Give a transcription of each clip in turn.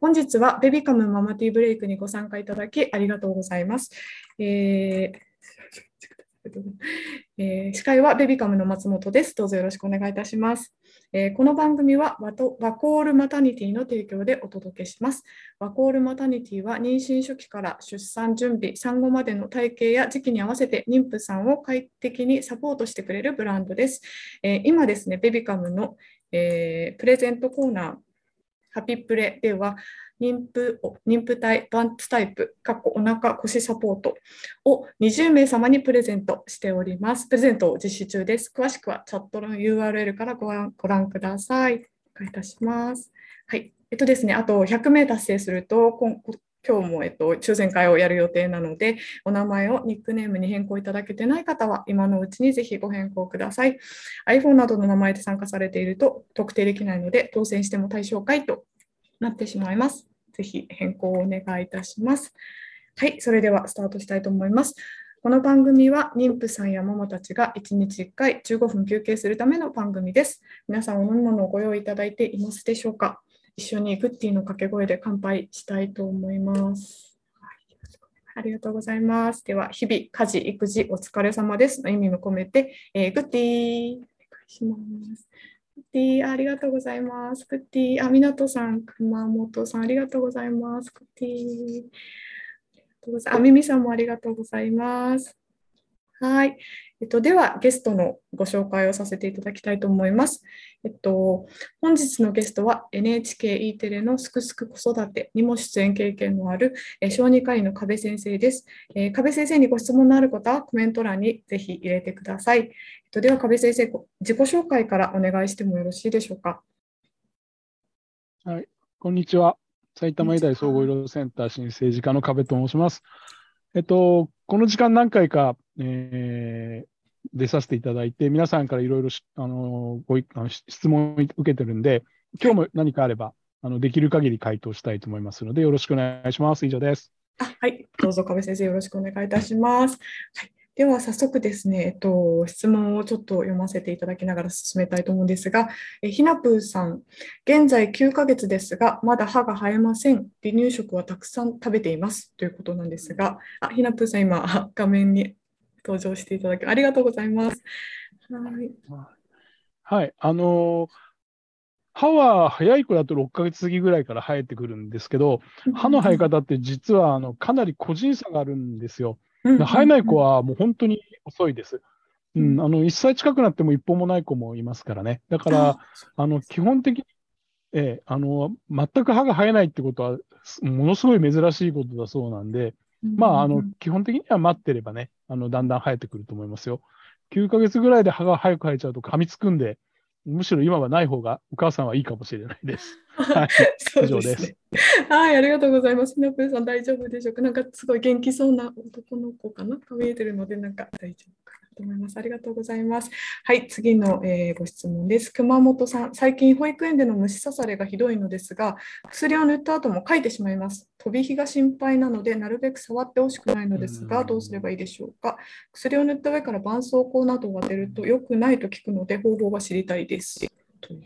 本日はベビカムママティーブレイクにご参加いただきありがとうございます。えーえー、司会はベビカムの松本です。どうぞよろしくお願いいたします。えー、この番組はワワコールマタニティの提供でお届けします。ワコールマタニティは妊娠初期から出産準備、産後までの体型や時期に合わせて妊婦さんを快適にサポートしてくれるブランドです。えー、今ですね、ベビカムの、えプレゼントコーナー、ハピプレでは、妊婦妊婦体バンツタイプ、かっこお腹腰サポートを20名様にプレゼントしております。プレゼントを実施中です。詳しくはチャットの URL からご覧ご覧ください。お願いいたします。はい。えっとですね、あと100名達成すると、今今日も、えっと、抽選会をやる予定なので、お名前をニックネームに変更いただけてない方は、今のうちにぜひご変更ください。iPhone などの名前で参加されていると特定できないので、当選しても対象外となってしまいます。ぜひ変更をお願いいたします。はい、それではスタートしたいと思います。この番組は妊婦さんやママたちが1日1回15分休憩するための番組です。皆さんお飲み物をご用意いただいていますでしょうか？一緒にグッティの掛け声で乾杯したいと思います。ありがとうございます。では、日々、家事、育児、お疲れ様ですの意味も込めて、えー、グッティお願いします。グッティありがとうございます。グッティあ、港さん、熊本さん、ありがとうございます。グッティあ、ミミさんもありがとうございます。はい。えっと、では、ゲストのご紹介をさせていただきたいと思います。えっと、本日のゲストは NHKE テレのすくすく子育てにも出演経験のある小児科医の壁先生です。えー、壁先生にご質問のある方はコメント欄にぜひ入れてください。えっと、では、壁先生、自己紹介からお願いしてもよろしいでしょうか？はい、こんにちは。埼玉医大総合医療センター新生児科の壁と申します。えっと、この時間何回か、えー、出させていただいて、皆さんからいろいろあのごあの質問を受けてるんで、今日も何かあれば、あのできる限り回答したいと思いますので、よろしくお願いします。以上です。あはい、どうぞ、亀先生、よろしくお願いいたします。はいでは早速ですね、えっと、質問をちょっと読ませていただきながら進めたいと思うんですが、えひなぷーさん、現在9ヶ月ですが、まだ歯が生えません。離乳食はたくさん食べていますということなんですが、あひなぷーさん、今、画面に登場していただきありがとうございます。はい、はい、あのー歯は早い子だと6ヶ月過ぎぐらいから生えてくるんですけど、歯の生え方って実はあのかなり個人差があるんですよ。生えない子はもう本当に遅いです。うん、あの1歳近くなっても一本もない子もいますからね。だから、あの基本的に、えー、あの全く歯が生えないってことは、ものすごい珍しいことだそうなんで、まあ、あの基本的には待ってればね、あのだんだん生えてくると思いますよ。9ヶ月ぐらいで歯が早く生えちゃうと噛みつくんで、むしろ今はない方がお母さんはいいかもしれないです。はい、以上です。はい、ありがとうございます。ナプーさん大丈夫でしょうか？なんかすごい元気そうな男の子かな？が見えてるので、なんか大丈夫かな？と思います。ありがとうございます。はい、次の、えー、ご質問です。熊本さん、最近保育園での虫刺されがひどいのですが、薬を塗った後もかいてしまいます。飛び火が心配なので、なるべく触ってほしくないのですが、どうすればいいでしょうか？薬を塗った上から絆創膏などを当てると良くないと聞くので、方法が知りたいです。という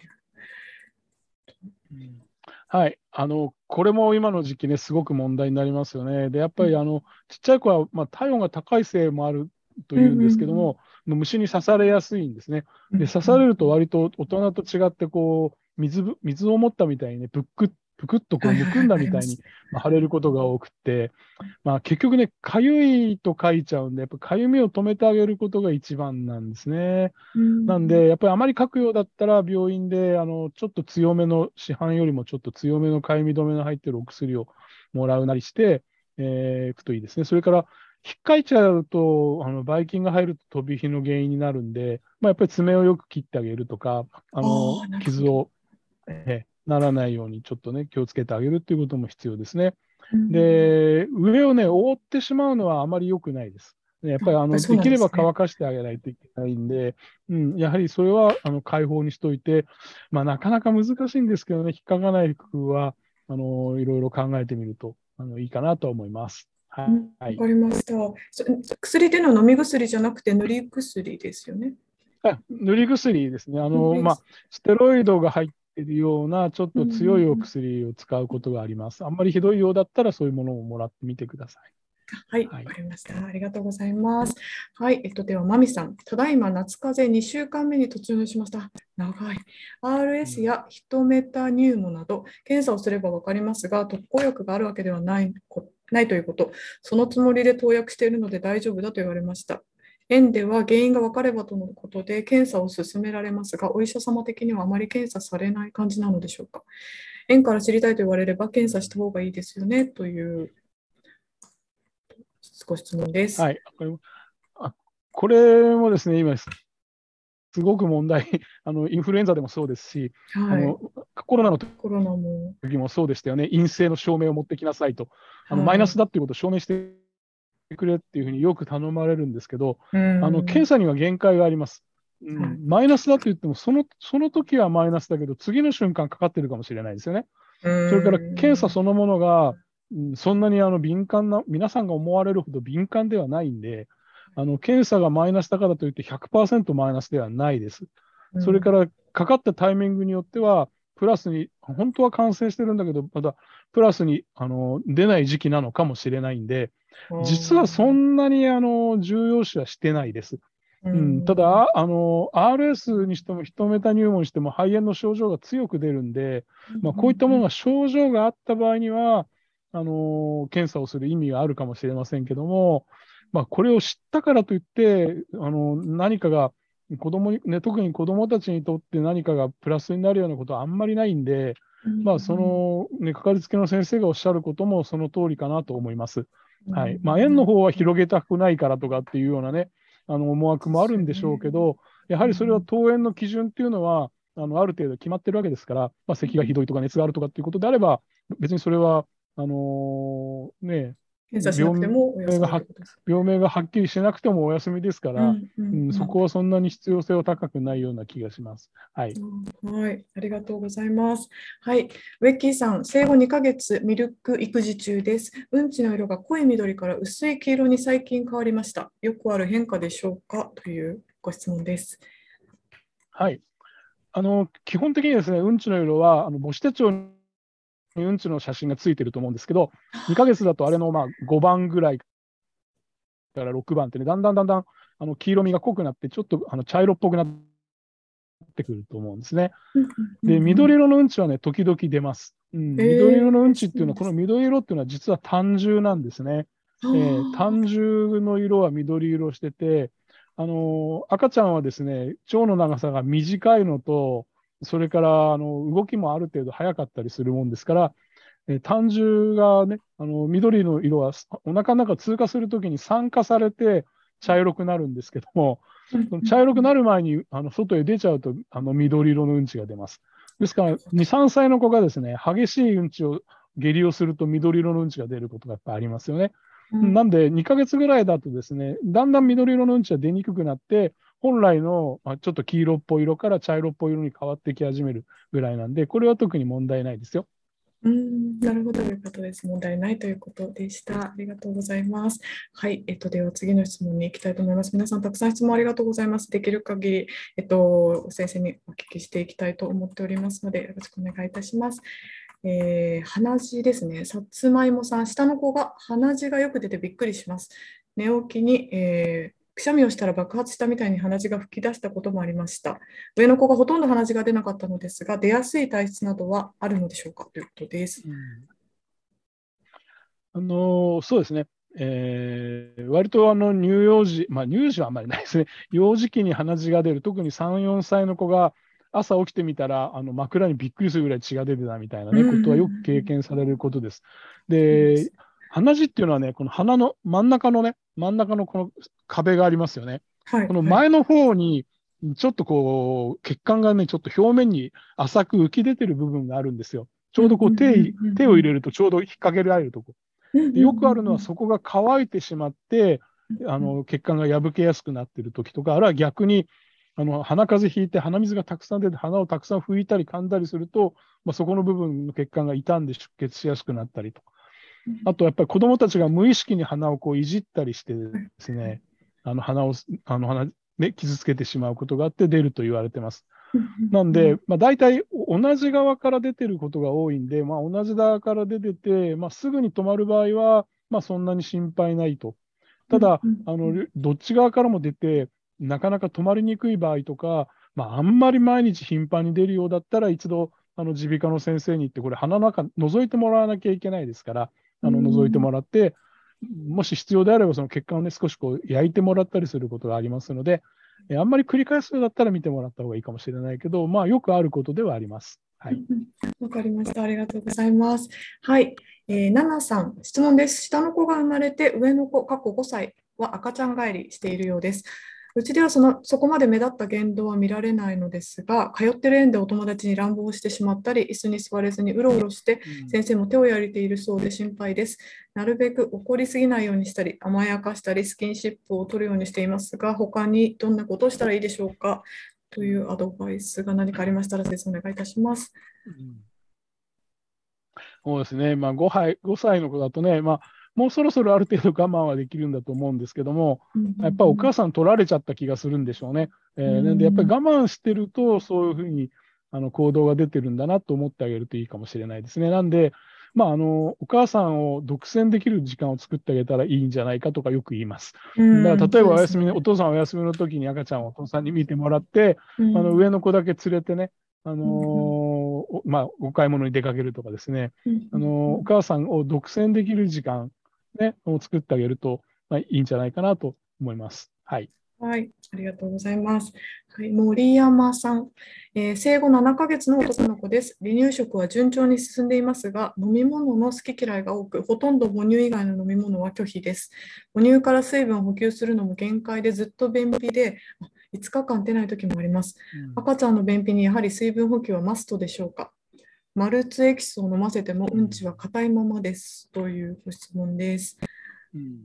はい、あのこれも今の時期ね、すごく問題になりますよね。で、やっぱりあのちっちゃい子は、まあ、体温が高いせいもあるというんですけども、うんうん、虫に刺されやすいんですね。で、刺されると割と大人と違って、こう水、水を持ったみたいにね、ぶっくっぷくっとこうむくんだみたいに 腫れることが多くて、まあ、結局ね、かゆいと書いちゃうんで、やっぱかゆみを止めてあげることが一番なんですね。なんで、やっぱりあまり書くようだったら、病院であのちょっと強めの、市販よりもちょっと強めのかゆみ止めの入ってるお薬をもらうなりして、えー、いくといいですね。それから、引っかいちゃうと、あのばい菌が入ると飛び火の原因になるんで、まあ、やっぱり爪をよく切ってあげるとか、あの傷を、えならないようにちょっとね、気をつけてあげるっていうことも必要ですね。で、上をね、覆ってしまうのはあまり良くないです。やっぱりあの、できれば乾かしてあげないといけないんで、うん、やはりそれはあの開放にしといて、まあ、なかなか難しいんですけどね、引っかかない服はあのいろいろ考えてみるとあのいいかなと思います。はい。わかりました。薬での飲み薬じゃなくて塗り薬ですよね。塗り薬ですね。あの、まあ、ステロイドが入ってるような、ちょっと強いお薬を使うことがあります。あんまりひどいようだったら、そういうものをもらってみてください。はい、わ、はい、かりました。ありがとうございます。はい、えっと、では、まみさん、ただいま夏風邪2週間目に突入しました。長い。RS やヒトメタニューモなど、検査をすれば分かりますが、特効薬があるわけではないないということ、そのつもりで投薬しているので大丈夫だと言われました。園では原因が分かればとのことで検査を進められますが、お医者様的にはあまり検査されない感じなのでしょうか。園から知りたいと言われれば検査した方がいいですよねというご質問です。はい、あこれもですね、今、すごく問題、あのインフルエンザでもそうですし、はい、あのコロナの時もそうでしたよね、陰性の証明を持ってきなさいと、あのマイナスだっていうことを証明してくれっていうふうによく頼まれるんですけど、あの検査には限界があります。うん、マイナスだと言ってもその、その時はマイナスだけど、次の瞬間かかってるかもしれないですよね。それから検査そのものが、そんなにあの敏感な、皆さんが思われるほど敏感ではないんで、あの検査がマイナスだからといって100%マイナスではないです。それからかかったタイミングによっては、プラスに、本当は感染してるんだけど、まだプラスにあの出ない時期なのかもしれないんで、実はそんなにあの重要視はしてないです。うん、ただあの、RS にしてもヒトメタ入門にしても肺炎の症状が強く出るんで、まあ、こういったものが症状があった場合には、あの検査をする意味があるかもしれませんけども、まあ、これを知ったからといって、あの何かが子供に、ね、特に子どもたちにとって何かがプラスになるようなことはあんまりないんで、まあ、その、ね、かかりつけの先生がおっしゃることもその通りかなと思います。はい。まあ、園の方は広げたくないからとかっていうようなね、あの思惑もあるんでしょうけど、やはりそれは登園の基準っていうのは、あのある程度決まってるわけですから、まあ、咳がひどいとか熱があるとかっていうことであれば、別にそれは、あのー、ね、検査しなくても病名が病名がはっきりしなくてもお休みですから、うんうんうん、そこはそんなに必要性は高くないような気がします。はい、はい、ありがとうございます。はい、ウェッキーさん、生後2ヶ月、ミルク育児中です。うんちの色が濃い緑から薄い黄色に最近変わりました。よくある変化でしょうか？というご質問です。はい。あの基本的にですね、うんちの色はあの母子手帳にうんちの写真がついてると思うんですけど、2ヶ月だとあれのまあ5番ぐらいから6番ってね、だんだんだんだんあの黄色みが濃くなって、ちょっとあの茶色っぽくなってくると思うんですね。で、緑色のうんちはね、時々出ます。うん、緑色のうんちっていうのは、この緑色っていうのは実は単純なんですね。えー、単純の色は緑色してて、あのー、赤ちゃんはですね、腸の長さが短いのと、それからあの動きもある程度速かったりするもんですから、えー、単純がね、あの緑の色はお腹の中通過するときに酸化されて茶色くなるんですけども、茶色くなる前にあの外へ出ちゃうとあの緑色のうんちが出ます。ですから、2、3歳の子がですね、激しいうんちを、下痢をすると緑色のうんちが出ることがやっぱありますよね。うん、なんで、2ヶ月ぐらいだとですね、だんだん緑色のうんちは出にくくなって、本来の、まあ、ちょっと黄色っぽい色から茶色っぽい色に変わってき始めるぐらいなんで、これは特に問題ないですよ。うんなるほどということです。問題ないということでした。ありがとうございます。はい。えっと、では次の質問に行きたいと思います。皆さん、たくさん質問ありがとうございます。できる限り、えっと、先生にお聞きしていきたいと思っておりますので、よろしくお願いいたします。えー、鼻血ですね。さつまいもさん、下の子が鼻血がよく出てびっくりします。寝起きに、えーくしゃみをしたら爆発したみたいに鼻血が噴き出したこともありました。上の子がほとんど鼻血が出なかったのですが、出やすい体質などはあるのでしょうかということです。うん、あのそうですね。えー、割とあの乳幼児、まあ、乳児はあんまりないですね、幼児期に鼻血が出る、特に3、4歳の子が朝起きてみたら、あの枕にびっくりするぐらい血が出てたみたいな、ね、ことはよく経験されることです。で、鼻血っていうのはね、この鼻の真ん中のね、真ん中のこの壁がありますよね。はい、この前の方に、ちょっとこう、血管がね、ちょっと表面に浅く浮き出てる部分があるんですよ。ちょうどこう手、手を入れるとちょうど引っ掛けられるとこ。でよくあるのはそこが乾いてしまって、あの血管が破けやすくなっている時とか、あるいは逆にあの鼻風邪ひいて鼻水がたくさん出て鼻をたくさん拭いたり噛んだりすると、まあ、そこの部分の血管が傷んで出血しやすくなったりとか。あとやっぱり子どもたちが無意識に鼻をこういじったりしてですね、あの鼻を、あの鼻、ね、傷つけてしまうことがあって出ると言われてます。なんで、まあ、大体同じ側から出てることが多いんで、まあ、同じ側から出てて、まあ、すぐに止まる場合は、まあ、そんなに心配ないと。ただ、あのどっち側からも出て、なかなか止まりにくい場合とか、まあ、あんまり毎日頻繁に出るようだったら、一度、あの耳鼻科の先生に行って、これ、鼻の中、覗いてもらわなきゃいけないですから、あの覗いてもらって、もし必要であれば、その血管をね、少しこう焼いてもらったりすることがありますので、えあんまり繰り返すようだったら見てもらった方がいいかもしれないけど、まあ、よくあることではあります。はい。わかりました。ありがとうございます。はい。えー、ナナさん、質問です。下の子が生まれて、上の子、過去5歳は赤ちゃん帰りしているようです。うちではそのそこまで目立った言動は見られないのですが、通ってる園でお友達に乱暴してしまったり、椅子に座れずにうろうろして、先生も手をやりているそうで心配です。なるべく怒りすぎないようにしたり、甘やかしたり、スキンシップを取るようにしていますが、他にどんなことをしたらいいでしょうか？というアドバイスが何かありましたら、先生お願いいたします。うんそうですね、まあ5歳、5歳の子だとね、まあ、もうそろそろある程度我慢はできるんだと思うんですけども、やっぱりお母さん取られちゃった気がするんでしょうね。えー、なんでやっぱり我慢してると、そういうふうにあの行動が出てるんだなと思ってあげるといいかもしれないですね。なんで、まあ、あのお母さんを独占できる時間を作ってあげたらいいんじゃないかとかよく言います。だから例えばお休み、ね、お父さんお休みの時に赤ちゃんをお父さんに見てもらって、あの上の子だけ連れてね、あのー、まあ、お買い物に出かけるとかですね、あのー、お母さんを独占できる時間ね、を作ってあげると、まあ、いいんじゃないかなと思います。はい。はい、ありがとうございます。はい、森山さん、えー、生後7ヶ月の男の子です。離乳食は順調に進んでいますが、飲み物の好き嫌いが多く、ほとんど母乳以外の飲み物は拒否です。母乳から水分を補給するのも限界でずっと便秘で、5日間出ない時もあります。赤ちゃんの便秘にやはり水分補給はマストでしょうか？マルツエキスを飲ませてもうんちは硬いままですというご質問です。うん、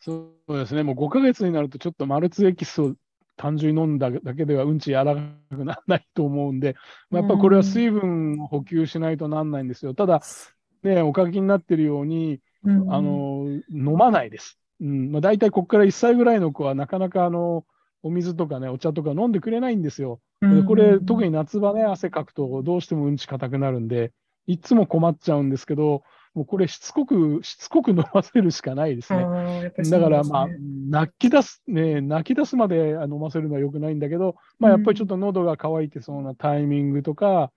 そうですね、もう5ヶ月になるとちょっとマルツエキスを単純に飲んだだけではうんちやらなくならないと思うんで、やっぱこれは水分を補給しないとなんないんですよ。ただ、ね、お書きになってるように、うん、あの飲まないです。うんまあ、大体ここから1歳ぐらいの子はなかなかあのお水とかね、お茶とか飲んでくれないんですよ。でこれ、特に夏場ね、汗かくとどうしてもうんち硬くなるんで、いつも困っちゃうんですけど、もうこれしつこく、しつこく飲ませるしかないですね。すねだから、まあ、泣き出す、ね、泣き出すまで飲ませるのはよくないんだけど、まあ、やっぱりちょっと喉が渇いてそうなタイミングとか、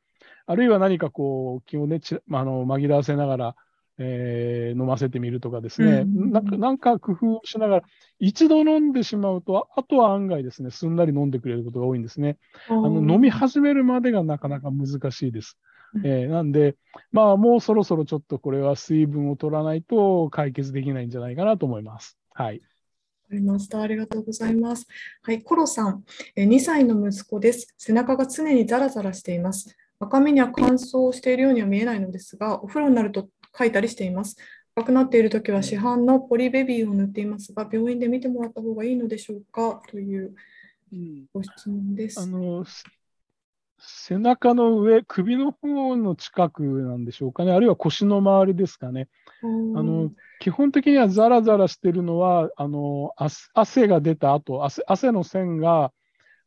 あるいは何かこう、気をね、ちあの紛らわせながら、えー、飲ませてみるとかですね、うん、なんかなんか工夫しながら、一度飲んでしまうと、あとは案外ですね、すんなり飲んでくれることが多いんですね。あの飲み始めるまでがなかなか難しいです。えー、なんで、まあ、もうそろそろちょっとこれは水分を取らないと解決できないんじゃないかなと思います。はい。ありました。ありがとうございます。はい、コロさん、2歳の息子です。背中が常にザラザラしています。赤みには乾燥しているようには見えないのですが、お風呂になると書いたりしています。赤くなっているときは市販のポリベビーを塗っていますが、病院で見てもらった方がいいのでしょうか？というご質問です。うん、あの背中の上、首の方の近くなんでしょうかね、あるいは腰の周りですかね。あの基本的にはザラザラしてるのは、あの汗が出た後汗汗の線が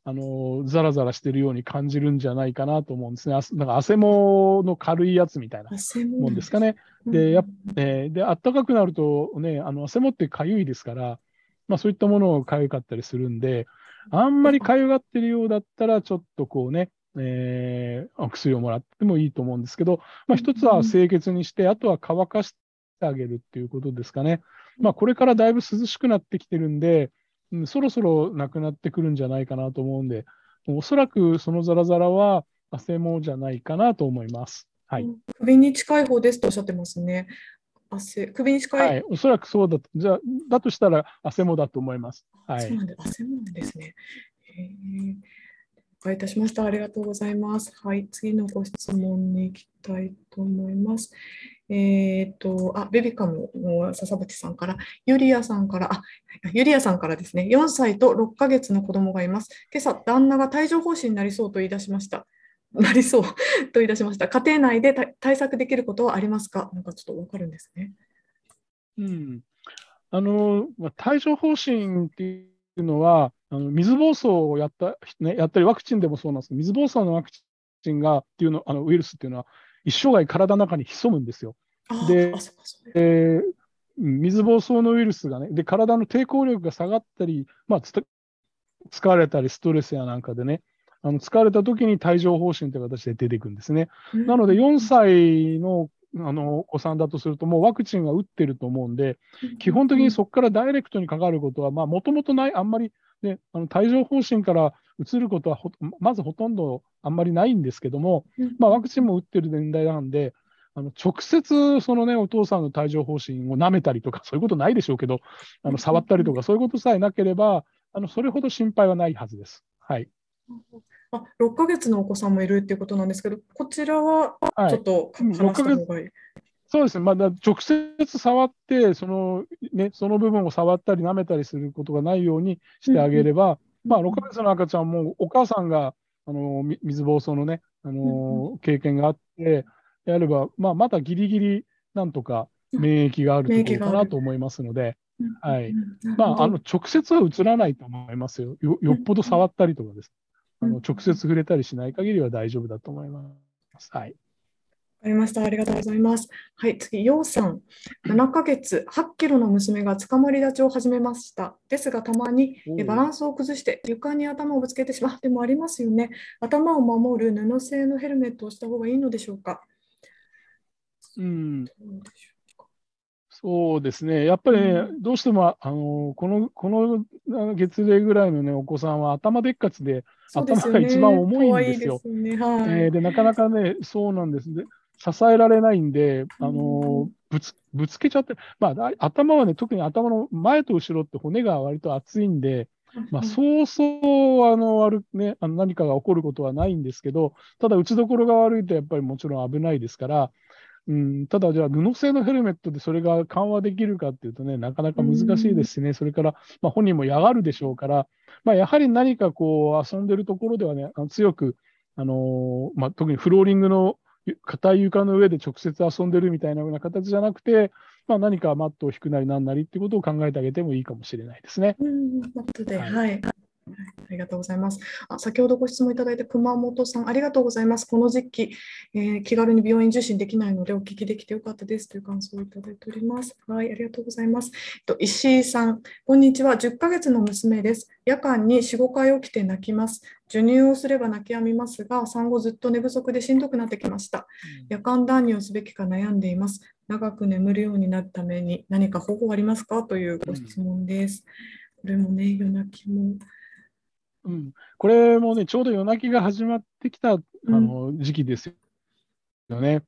あのザラザラしてるように感じるんじゃないかなと思うんですね。なんか汗もの軽いやつみたいなもんですかね。で、やえー、で暖かくなるとね、あの汗もってかゆいですから、まあ、そういったものがかゆかったりするんで、あんまりかゆがってるようだったら、ちょっとこうね、えー、お薬をもらってもいいと思うんですけど、まあ、一つは清潔にして、あとは乾かしてあげるっていうことですかね。まあ、これからだいぶ涼しくなってきてるんで、うん、そろそろなくなってくるんじゃないかなと思うんで、おそらくそのザラザラは汗もじゃないかなと思います。はい、首に近い方ですとおっしゃってますね。汗首に近い、はい、おそらくそうだと、じゃだとしたら汗もだと思います。はい、そうなんで汗もなんですね。お願いいたしました。ありがとうございます。はい、次のご質問に行きたいと思います。えっ、ー、と、あ、ベビカムの笹渕さんから、ユリアさんから、あ、ユリアさんからですね、4歳と6ヶ月の子供がいます。今朝、旦那が帯状疱疹になりそうと言い出しました。なりそう と言い出しました。家庭内で対策できることはありますか？なんかちょっとわかるんですね。うん。あの、帯状疱疹っていうのは、あの水疱瘡をやった、ね、やったり、ワクチンでもそうなんですけど、水疱瘡のワクチンがっていうのあのウイルスっていうのは、一生涯体の中に潜むんですよ。で、えー、水疱瘡のウイルスがね、で体の抵抗力が下がったり、まあ、疲れたり、ストレスやなんかでね、あの疲れた時に帯状疱疹という形で出てくるんですね。なので、4歳のあのお子さんだとすると、もうワクチンが打ってると思うんで、基本的にそこからダイレクトにかかることは、もともとない、あんまり、ね、あの帯状疱疹からうつることはまずほとんどあんまりないんですけども、まあ、ワクチンも打ってる年代なんで、あの直接その、ね、お父さんの帯状疱疹を舐めたりとか、そういうことないでしょうけど、あの触ったりとか、そういうことさえなければ、あのそれほど心配はないはずです。はい、あ6ヶ月のお子さんもいるっていうことなんですけど、こちらはちょっと話した方がいい、はい、そうですね、まだ直接触って、そのね、その部分を触ったり舐めたりすることがないようにしてあげれば、まあ、6ヶ月の赤ちゃんもお母さんがあの水疱瘡のね、あの経験があって、やれば、まあ、まだギリギリなんとか免疫があるところかなと思いますので、はい。まあ、あの、直接は移らないと思いますよ。よよっぽど触ったりとかです。あの直接触れたりしない限りは大丈夫だと思います。はい。わかりました。ありがとうございます。はい、次、ようさん。7ヶ月、8キロの娘がつかまり立ちを始めました。ですが、たまにバランスを崩して床に頭をぶつけてしまう。でもありますよね。頭を守る布製のヘルメットをした方がいいのでしょうか？うん。そうですね、やっぱりね、うん、どうしてもあのこのこの月齢ぐらいの、ね、お子さんは頭でっかちで、頭が一番重いんですよ。で、ねはい、えー、でなかなかね、そうなんですね。支えられないんで、あのぶつぶつけちゃって、まあ、頭はね、特に頭の前と後ろって骨が割と厚いんで、まあ、そうそうあの悪、ね、あの何かが起こることはないんですけど、ただ打ちどころが悪いとやっぱりもちろん危ないですから、うん、ただ、じゃあ、布製のヘルメットでそれが緩和できるかっていうとね、なかなか難しいですしね、それから、まあ、本人も嫌がるでしょうから、まあ、やはり何かこう遊んでるところではね、強く、あのー、まあ、特にフローリングの硬い床の上で直接遊んでるみたいなような形じゃなくて、まあ、何かマットを引くなりなんなりっていうことを考えてあげてもいいかもしれないですね。うん、マットで、はい、はいありがとうございます。あ先ほどご質問いただいた熊本さん、ありがとうございます。この時期、えー、気軽に病院受診できないのでお聞きできてよかったですという感想をいただいております。はい、ありがとうございます。えっと、石井さん、こんにちは。10ヶ月の娘です。夜間に4、5回起きて泣きます。授乳をすれば泣き止みますが、産後ずっと寝不足でしんどくなってきました。夜間断乳をすべきか悩んでいます。長く眠るようになるために何か方法ありますか？というご質問です。これもね、夜泣きも。うん、これもね、ちょうど夜泣きが始まってきたあの時期ですよね。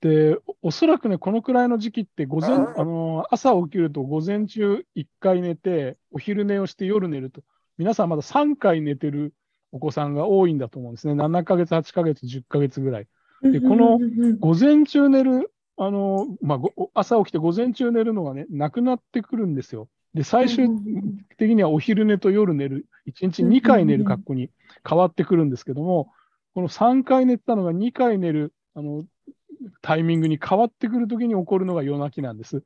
で、おそらくね、このくらいの時期って午前、あの朝起きると午前中1回寝て、お昼寝をして夜寝ると、皆さんまだ3回寝てるお子さんが多いんだと思うんですね。7ヶ月、8ヶ月、10ヶ月ぐらい。で、この午前中寝る、あのまあ、朝起きて午前中寝るのがね、なくなってくるんですよ。で、最終的にはお昼寝と夜寝る、1日2回寝る格好に変わってくるんですけども、この3回寝たのが2回寝るあのタイミングに変わってくるときに起こるのが夜泣きなんです。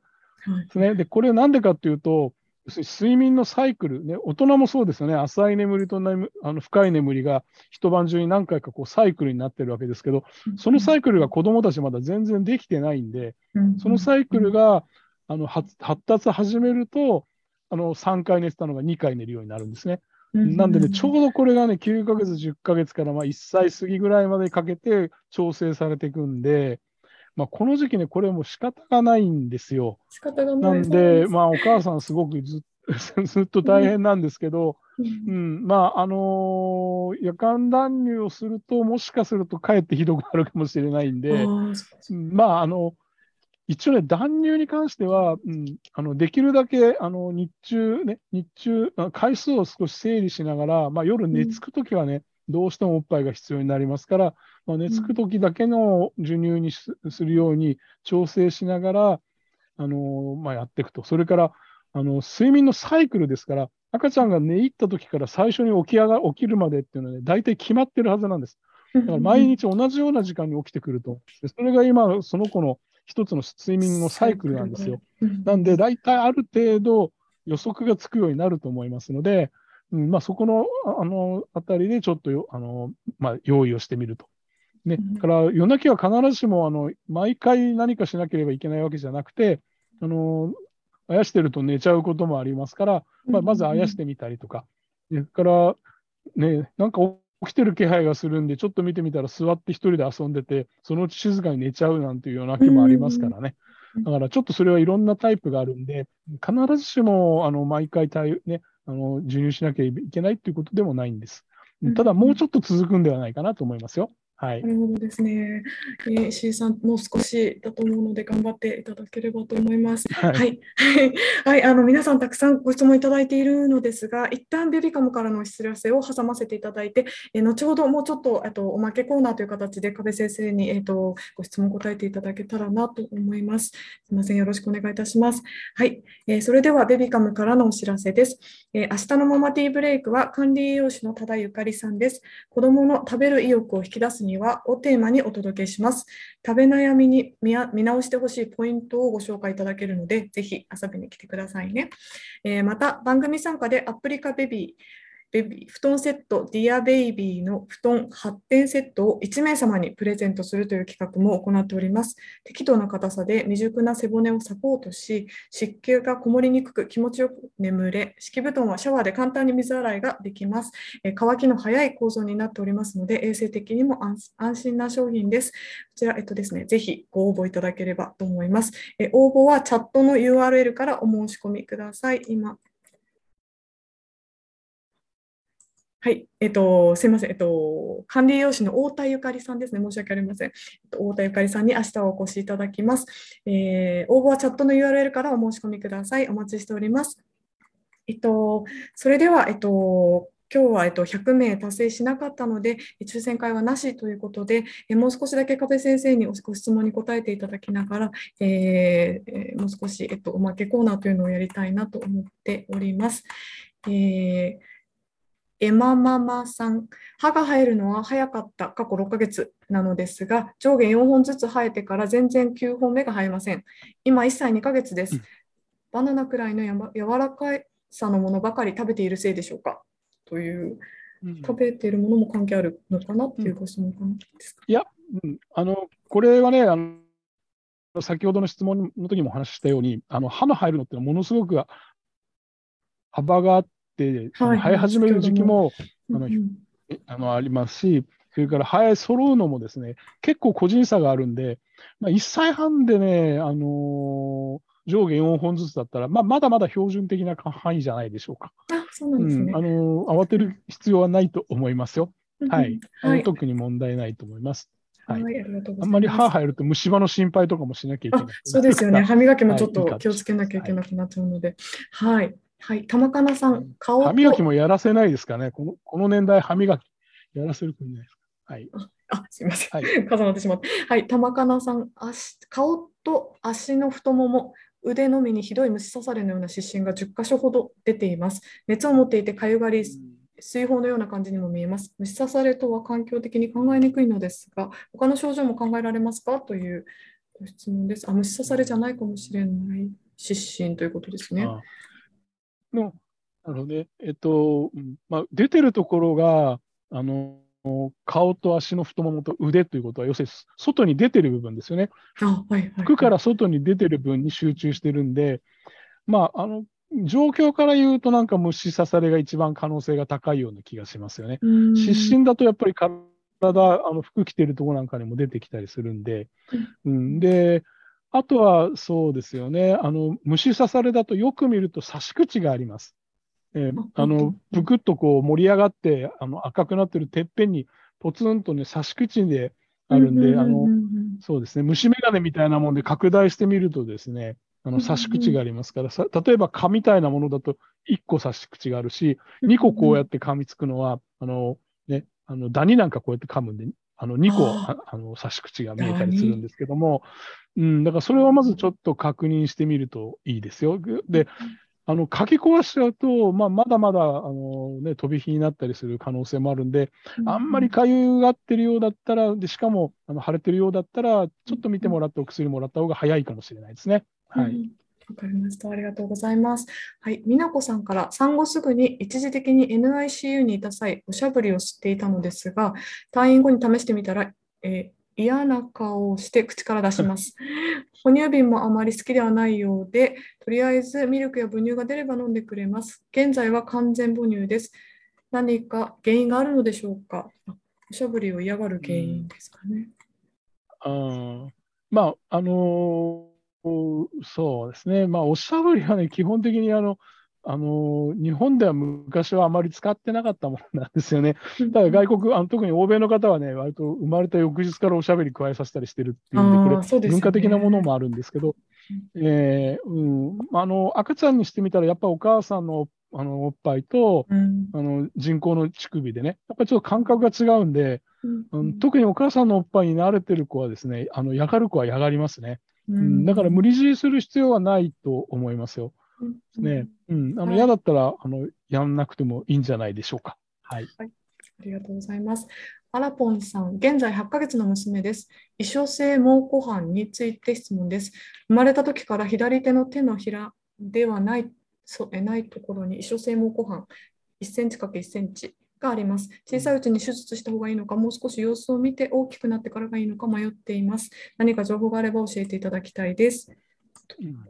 はい、でこれなんでかっていうと、睡眠のサイクル、ね、大人もそうですよね、浅い眠りとあの深い眠りが一晩中に何回かこうサイクルになってるわけですけど、そのサイクルが子どもたちまだ全然できてないんで、そのサイクルがあの発達始めると、あの3回寝てたのが2回寝るようになるんですね。なんでね、ちょうどこれがね、9ヶ月、10ヶ月からまあ1歳過ぎぐらいまでかけて調整されていくんで、まあ、この時期ね、これも仕方がないんですよ。仕方がないなんで、まあ、お母さんすごくず ずっと大変なんですけど、うん、うん、まあ、あのー、夜間断乳をすると、もしかするとかえってひどくなるかもしれないんで、まあ、あの、一応ね、断乳に関しては、うん、あのできるだけあの日中、ね、日中、回数を少し整理しながら、まあ、夜寝つくときはね、うん、どうしてもおっぱいが必要になりますから、まあ、寝つくときだけの授乳にするように調整しながら、あのまあ、やっていくと。それからあの睡眠のサイクルですから、赤ちゃんが寝入ったときから最初に起き上が起きるまでっていうのはね、大体決まってるはずなんです。だから毎日同じような時間に起きてくると。でそれが今、その子の一つの睡眠のサイクルなんですよ。なんで、大体ある程度予測がつくようになると思いますので、うんまあ、そこのあのあたりでちょっとよあの、まあ、用意をしてみると。ね、だから夜泣きは必ずしもあの毎回何かしなければいけないわけじゃなくて、あのあやしてると寝ちゃうこともありますから、まあ、まずあやしてみたりとか、それから、ね、なんか起きてる気配がするんで、ちょっと見てみたら座って一人で遊んでて、そのうち静かに寝ちゃうなんていうような気もありますからね。だからちょっとそれはいろんなタイプがあるんで、必ずしもあの毎回対、ね、あの授乳しなきゃいけないということでもないんです。ただ、もうちょっと続くんではないかなと思いますよ。はい、なるほどですね。えー、石井さん、もう少しだと思うので、頑張っていただければと思います。はい、はい、はい、あの皆さん、たくさんご質問いただいているのですが、一旦ベビカムからのお知らせを挟ませていただいて、えー、後ほどもうちょっととおまけコーナーという形で、壁先生に、えーと、ご質問答えていただけたらなと思います。すみません、よろしくお願いいたします。はい、えー、それではベビカムからのお知らせです。えー、明日のママティーブレイクは管理栄養士の多田ゆかりさんです。子どもの食べる意欲を引き出すにはをテーマにお届けします。食べ悩みに見直してほしいポイントをご紹介いただけるので、ぜひ遊びに来てくださいね。えー、また、番組参加でアプリカベビー、ベビー布団セット、ディアベイビーの布団発展セットを1名様にプレゼントするという企画も行っております。適度な硬さで未熟な背骨をサポートし、湿気がこもりにくく気持ちよく眠れ、敷布団はシャワーで簡単に水洗いができます。え乾きの早い構造になっておりますので、衛生的にも安心な商品です。こちら、えっとですね、ぜひご応募いただければと思います。え応募はチャットの URL からお申し込みください。今はい、えっと、すみません、えっと、管理栄養士の太田ゆかりさんですね、申し訳ありません。えっと、太田ゆかりさんに明日お越しいただきます。えー、応募はチャットの URL からお申し込みください。お待ちしております。えっと、それでは、えっと、今日は、えっと、100名達成しなかったので、抽選会はなしということで、えもう少しだけ壁先生にご質問に答えていただきながら、えー、もう少し、えっと、おまけコーナーというのをやりたいなと思っております。えーエマママさん、歯が生えるのは早かった。過去6ヶ月。なのですが、上下4本ずつ生えてから全然9本目が生えません。今1歳2ヶ月です。バナナくらいのや、ま、柔らかさのものばかり食べているせいでしょうか？という、うん、食べているものも関係あるのかな？っていうご質問かなですか、いや、うん、あのこれはねあの、先ほどの質問の時にもお話ししたように、あの歯の生えるのってものすごく幅があって、はい、生え始める時期も、あの、あのありますし、それから生え揃うのもですね、結構個人差があるんで、まあ、1歳半でね、あのー、上下4本ずつだったら、まあ、まだまだ標準的な範囲じゃないでしょうか。あそうなんですね、うん、あのー、慌てる必要はないと思いますよ。はい、あの特に問題ないと思います。はい、はい、ああんまり歯入ると虫歯の心配とかもしなきゃいけない。そうですよね。歯磨きもちょっと気をつけなきゃいけなくなっちゃうので。はい。はい、玉かなさん、顔歯磨きもやらせないですかね。このこの年代、歯磨きやらせる国ないですか。はい。あ、すみません。はい、重なってしまって。はい、玉かなさん、足顔と足の太もも、腕のみにひどい虫刺されのような湿疹が10箇所ほど出ています。熱を持っていてかゆがり、水泡のような感じにも見えます。虫刺されとは環境的に考えにくいのですが、他の症状も考えられますか？という質問です。あ、虫刺されじゃないかもしれない湿疹ということですね。あの、なるほどね。えっと、まあ、出てるところが、あの、顔と足の太ももと腕ということは、要するに外に出てる部分ですよね。はいはい、服から外に出てる分に集中してるんで、まあ、あの、状況から言うと、なんか虫刺されが一番可能性が高いような気がしますよね。湿疹だとやっぱり体、あの服着てるところなんかにも出てきたりするんで、うん、で、あとはそうですよね、あの虫刺されだとよく見ると刺し口があります。えー、あのぷくっとこう盛り上がってあの赤くなってるてっぺんにポツンとね刺し口であるんで、あのそうですね。虫眼鏡みたいなもんで拡大してみるとですねあの刺し口がありますから、さ例えば蚊みたいなものだと1個刺し口があるし、2個こうやって噛みつくのは、あのね、あのダニなんかこうやって噛むんで、あの2個あの刺し口が見えたりするんですけども、うん、だからそれはまずちょっと確認してみるといいですよ。で、あの書き壊しちゃうと、まあ、まだまだあの、ね、飛び火になったりする可能性もあるんで、あんまりかゆがってるようだったら、でしかもあの腫れてるようだったら、ちょっと見てもらってお薬もらった方が早いかもしれないですね。はい、わかりました。ありがとうございます。はい。美奈子さんから、産後すぐに一時的に NICU にいた際、おしゃぶりをしていたのですが、退院後に試してみたら、えー、嫌な顔をして口から出します。哺乳瓶もあまり好きではないようで、とりあえずミルクや母乳が出れば飲んでくれます。現在は完全母乳です。何か原因があるのでしょうか？おしゃぶりを嫌がる原因ですかね。うん、あまあ、あのー、そうですね、まあ、おしゃぶりはね、基本的にあの、あの日本では昔はあまり使ってなかったものなんですよね。ただ外国、あの特に欧米の方はね、割と生まれた翌日からおしゃべり加えさせたりしてるっていうんで、これ、文化的なものもあるんですけど、えーうん、あの赤ちゃんにしてみたら、やっぱお母さんのあのおっぱいと、うん、あの人工の乳首でね、やっぱりちょっと感覚が違うんで、うん、特にお母さんのおっぱいに慣れてる子はですね、あのやがる子はやがりますね。うん、だから無理強いする必要はないと思いますよ。ね、うん、あの、嫌だったら、あの、やんなくてもいいんじゃないでしょうか。はい。はい、ありがとうございます。アラポンさん、現在8ヶ月の娘です。異所性毛骨斑について質問です。生まれた時から左手の手のひらではない、そえないところに異所性毛骨斑1センチ ×1 センチがあります。小さいうちに手術した方がいいのか、もう少し様子を見て大きくなってからがいいのか迷っています。何か情報があれば教えていただきたいです。うん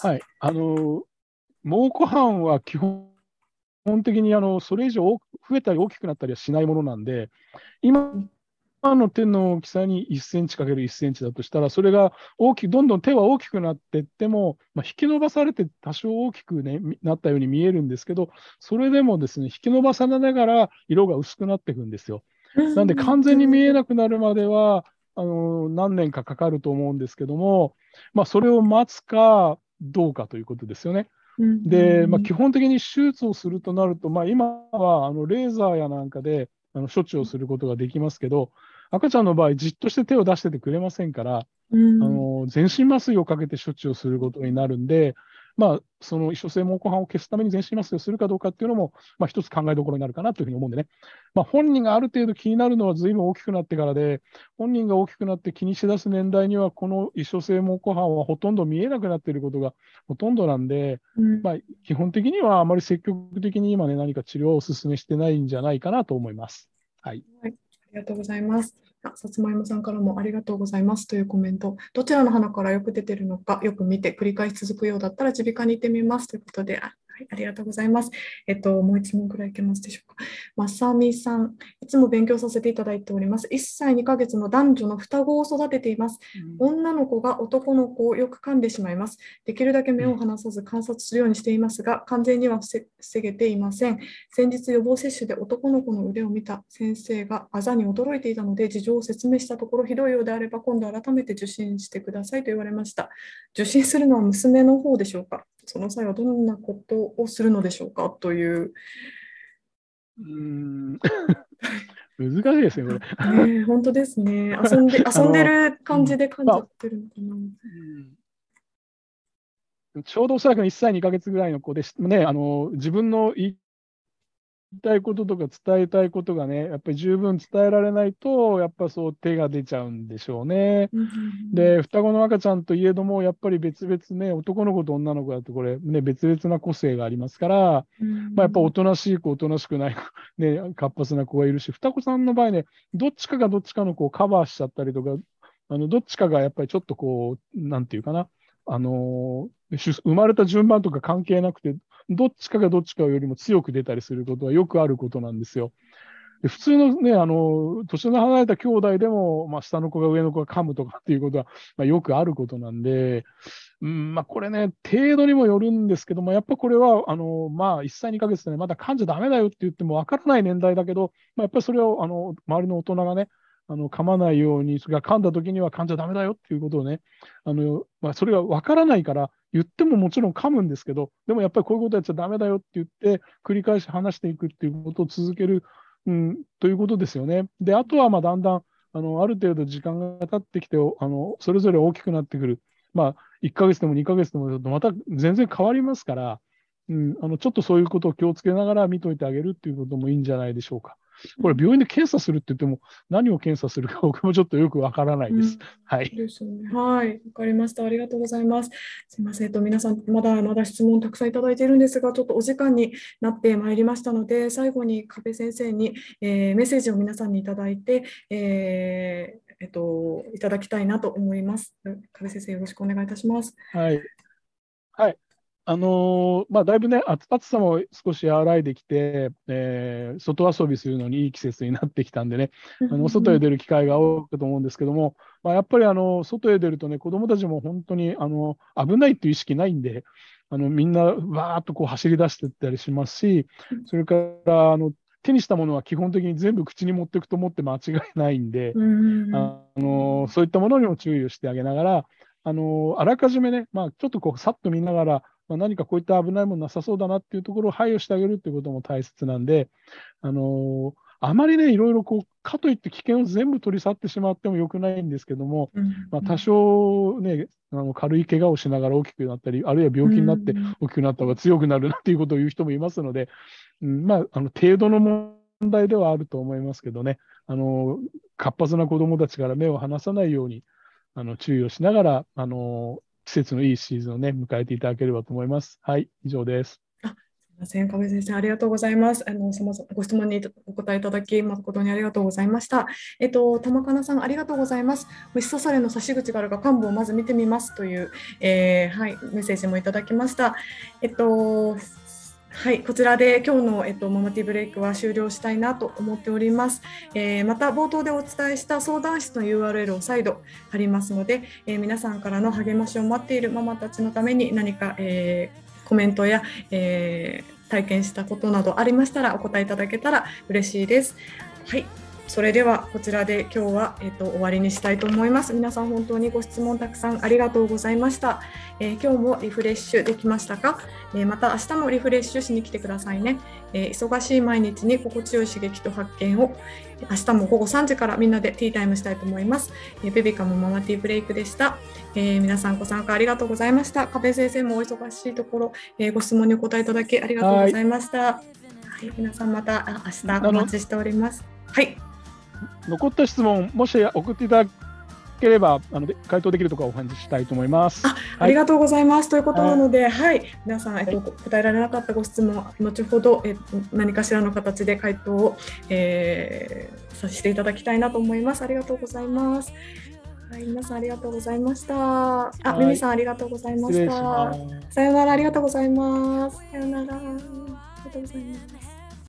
はい、あの蒙古斑は基本的にあのそれ以上増えたり大きくなったりはしないものなんで、今の手の大きさに1センチ ×1 センチだとしたら、それが大きどんどん手は大きくなっていっても、まあ、引き伸ばされて多少大きく、ね、なったように見えるんですけど、それでもですね引き伸ばされながら色が薄くなっていくんですよ。なんで完全に見えなくなるまでは、あの何年かかかると思うんですけども、まあ、それを待つかどうかということですよね。で、まあ、基本的に手術をするとなると、まあ、今はあのレーザーやなんかであの処置をすることができますけど、赤ちゃんの場合、じっとして手を出しててくれませんから、うん、あの全身麻酔をかけて処置をすることになるんで、まあ、その異所性毛根斑を消すために全身麻酔をするかどうかっていうのも、まあ、一つ考えどころになるかなというふうに思うんでね、まあ、本人がある程度気になるのはずいぶん大きくなってからで、本人が大きくなって気にしだす年代には、この異所性毛根斑はほとんど見えなくなっていることがほとんどなんで、うん、まあ、基本的にはあまり積極的に今ね、何か治療をお勧めしてないんじゃないかなと思います。はい、はい、ありがとうございます。さつまいもさんからもありがとうございますというコメント。どちらの花からよく出てるのか、よく見て繰り返し続くようだったら、耳鼻科に行ってみますということで、はい、ありがとうございます。えっと、もう一問くらいいけますでしょうか。まさみさん、いつも勉強させていただいております。1歳2ヶ月の男女の双子を育てています。うん、女の子が男の子をよく噛んでしまいます。できるだけ目を離さず観察するようにしていますが、完全には防げていません。先日予防接種で男の子の腕を見た先生があざに驚いていたので、事情を説明したところ、ひどいようであれば今度改めて受診してくださいと言われました。受診するのは娘の方でしょうか？その際はどんなことをするのでしょうかという。うん 難しいですね、これ。ね、本当ですね。遊んで 遊んでる感じで感じてるのかな。ちょうどおそらく1歳2か月ぐらいの子でね、あの自分の言いいたいこととか伝えたいことがね、やっぱり十分伝えられないと、やっぱそう手が出ちゃうんでしょうね。で、双子の赤ちゃんといえども、やっぱり別々ね、男の子と女の子だとこれ、ね、別々な個性がありますから、まあ、やっぱおとなしい子、おとなしくない子、ね、活発な子がいるし、双子さんの場合ね、どっちかがどっちかの子をカバーしちゃったりとか、あのどっちかがやっぱりちょっとこう、なんていうかな、あの生まれた順番とか関係なくて、どっちかがどっちかよりも強く出たりすることはよくあることなんですよ。で普通のね、あの、年の離れた兄弟でも、まあ、下の子が上の子が噛むとかっていうことは、まあ、よくあることなんで、うん、まあ、これね、程度にもよるんですけども、やっぱこれは、あの、まあ、1歳2ヶ月でね、まだ噛んじゃだめだよって言っても分からない年代だけど、まあ、やっぱりそれを、あの、周りの大人がね、あの噛まないように、それが噛んだ時には噛んじゃだめだよっていうことをね、あのまあ、それが分からないから、言ってももちろん噛むんですけど、でもやっぱりこういうことやっちゃだめだよって言って、繰り返し話していくっていうことを続ける、うん、ということですよね。で、あとはまあだんだんあのある程度時間が経ってきてあの、それぞれ大きくなってくる、まあ、1ヶ月でも2ヶ月でもまた全然変わりますから、うん、あのちょっとそういうことを気をつけながら見といてあげるっていうこともいいんじゃないでしょうか。これ、病院で検査するって言っても、何を検査するか、僕もちょっとよくわからないです。うん、はい。ですね。はい。わかりました。ありがとうございます。すみません。と、皆さん、まだまだ質問たくさんいただいているんですが、ちょっとお時間になってまいりましたので、最後に壁先生に、えー、メッセージを皆さんにいただいて、えーえっと、いただきたいなと思います。壁先生、よろしくお願いいたします。はい。はい。あのー、まあ、だいぶね、暑さも少し和らいできて、えー、外遊びするのにいい季節になってきたんでね、あの外へ出る機会が多いと思うんですけども、まあ、やっぱりあの外へ出るとね、子どもたちも本当にあの危ないっていう意識ないんで、あのみんなわーっとこう走り出していったりしますし、それからあの手にしたものは基本的に全部口に持っていくと思って間違いないんで、あのそういったものにも注意をしてあげながら、あのあらかじめね、まあ、ちょっとこうさっと見ながら、まあ、何かこういった危ないものなさそうだなっていうところを配慮してあげるっていうことも大切なんで、あのあまりね、いろいろこう、かといって危険を全部取り去ってしまってもよくないんですけども、まあ、多少ね、あの軽い怪我をしながら大きくなったり、あるいは病気になって大きくなった方が強くなるなっていうことを言う人もいますので、うん、まあ、あの程度の問題ではあると思いますけどね、あの活発な子どもたちから目を離さないようにあの注意をしながら、あの季節のいいシーズンをね、迎えていただければと思います。はい、以上です。すみません。亀先生、ありがとうございます。あの、そもそもご質問にお答えいただき、誠にありがとうございました。えっと、玉かなさん、ありがとうございます。虫刺されの差し口があるが、幹部をまず見てみますという、えー、はい、メッセージもいただきました。えっと、はい、こちらで今日の、えっと、ママティブレイクは終了したいなと思っております。えー、また冒頭でお伝えした相談室の URL を再度貼りますので、えー、皆さんからの励ましを待っているママたちのために何か、えーコメントや、えー、体験したことなどありましたらお答えいただけたら嬉しいです。はい。それではこちらで今日は、えっと、終わりにしたいと思います。皆さん本当にご質問たくさんありがとうございました。えー、今日もリフレッシュできましたか、えー、また明日もリフレッシュしに来てくださいね、えー、忙しい毎日に心地よい刺激と発見を明日も午後3時からみんなでティータイムしたいと思います。えベビカムママティーブレイクでした、え皆さんご参加ありがとうございました。壁先生もお忙しいところ、えご質問にお答えいただきありがとうございました。はい、はい、皆さんまた明日お待ちしております。はい。残った質問、もし送っていただければあの回答できるとかお話ししたいと思います。あありがとうございます、ということなので、はい、皆さん、えっと、答えられなかったご質問、後ほど、え何かしらの形で回答を、えー、させていただきたいなと思います。ありがとうございます。はい、皆さんありがとうございました。あ、ミミさんありがとうございました。さよならありがとうございます。さよならありがとうございます。